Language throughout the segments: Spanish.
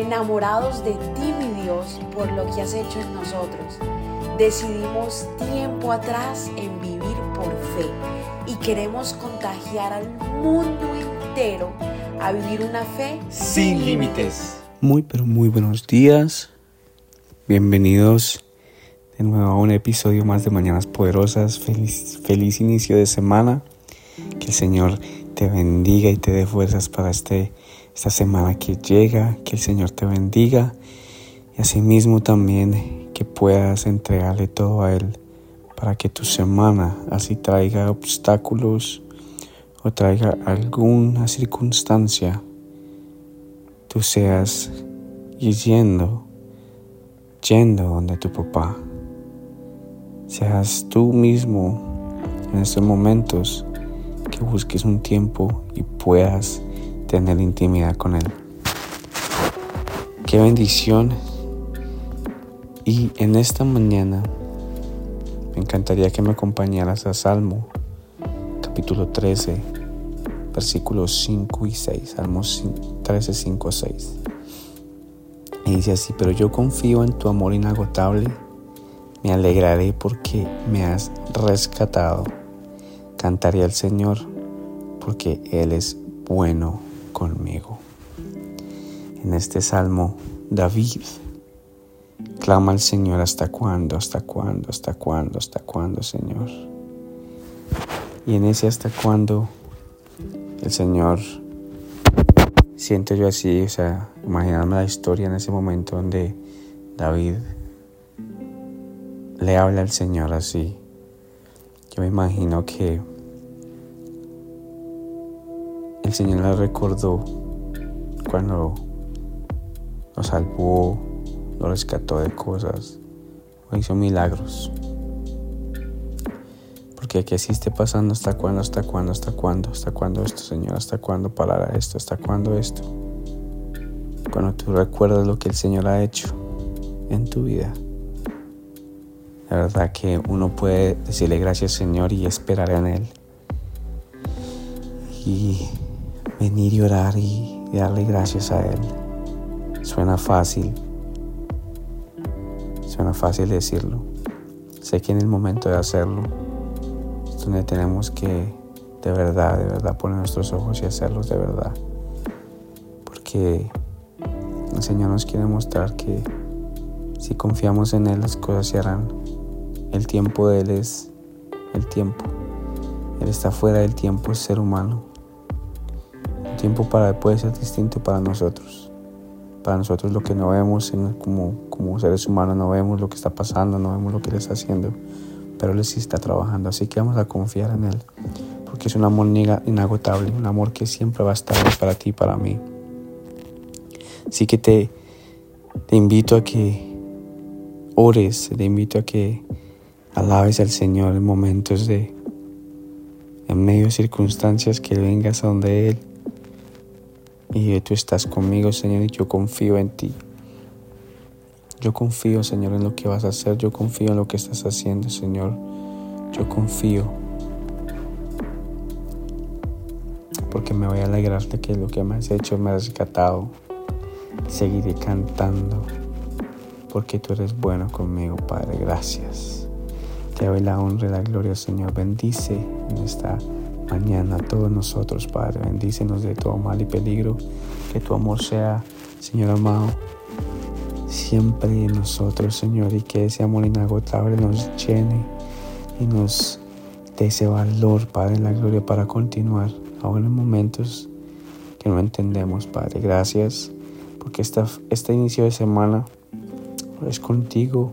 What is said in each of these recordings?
enamorados de ti, mi Dios, por lo que has hecho en nosotros. Decidimos tiempo atrás en vivir por fe y queremos contagiar al mundo entero a vivir una fe sin límites. Muy, pero muy buenos días. Bienvenidos de nuevo a un episodio más de Mañanas Poderosas. Feliz, feliz inicio de semana. Que el Señor te bendiga y te dé fuerzas para este, esta semana que llega. Que el Señor te bendiga. Y asimismo también que puedas entregarle todo a Él para que tu semana así traiga obstáculos o traiga alguna circunstancia, tú seas yendo, yendo donde tu papá. Seas tú mismo en estos momentos que busques un tiempo y puedas tener intimidad con Él. Qué bendición. Y en esta mañana me encantaría que me acompañaras a Salmo capítulo 13, versículos 5 y 6. Salmos 13, 5, 6. Y dice así, pero yo confío en tu amor inagotable, me alegraré porque me has rescatado. Cantaré al Señor porque Él es bueno conmigo. En este salmo, David clama al Señor hasta cuándo, hasta cuándo, hasta cuándo, hasta cuándo, Señor. Y en ese hasta cuándo el Señor, siento yo así, o sea, imaginarme la historia en ese momento donde David le habla al Señor así. Yo me imagino que el Señor le recordó cuando lo salvó, lo rescató de cosas, o hizo milagros. Porque aquí así esté pasando, ¿hasta cuándo? ¿Hasta cuándo? ¿Hasta cuándo? ¿Hasta cuándo esto, Señor? ¿Hasta cuándo parará esto? ¿Hasta cuándo esto? Cuando tú recuerdas lo que el Señor ha hecho en tu vida, la verdad que uno puede decirle gracias, Señor, y esperar en Él. Y venir y orar y darle gracias a Él. Suena fácil, suena fácil decirlo. Sé que en el momento de hacerlo es donde tenemos que de verdad, de verdad poner nuestros ojos y hacerlos de verdad. Porque el Señor nos quiere mostrar que si confiamos en Él las cosas se harán. El tiempo de Él es el tiempo. Él está fuera del tiempo, es ser humano. Tiempo para puede ser distinto para nosotros. Para nosotros lo que no vemos como, como seres humanos, no vemos lo que está pasando, no vemos lo que Él está haciendo, pero Él sí está trabajando, así que vamos a confiar en Él, porque es un amor inagotable, un amor que siempre va a estar para ti y para mí. Así que te, te invito a que ores, te invito a que alabes al Señor en momentos de, en medio de circunstancias, que vengas a donde Él y tú estás conmigo, Señor, y yo confío en ti. Yo confío, Señor, en lo que vas a hacer. Yo confío en lo que estás haciendo, Señor. Yo confío. Porque me voy a alegrar de que lo que me has hecho me has rescatado. Seguiré cantando. Porque tú eres bueno conmigo, Padre. Gracias. Te doy la honra y la gloria, Señor. Bendice en esta mañana a todos nosotros, Padre. Bendícenos de todo mal y peligro. Que tu amor sea, Señor amado, siempre en nosotros, Señor, y que ese amor inagotable nos llene y nos dé ese valor, Padre, en la gloria para continuar, aún en momentos que no entendemos, Padre. Gracias, porque esta, este inicio de semana es contigo,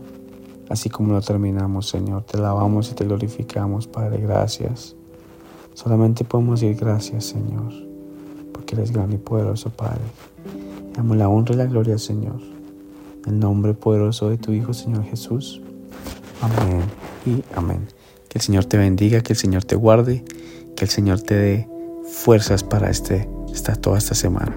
así como lo terminamos, Señor. Te lavamos y te glorificamos, Padre. Gracias. Solamente podemos decir gracias, Señor, porque eres grande y poderoso, Padre. Damos la honra y la gloria, Señor. En el nombre poderoso de tu Hijo, Señor Jesús. Amén y amén. Que el Señor te bendiga, que el Señor te guarde, que el Señor te dé fuerzas para este, esta, toda esta semana.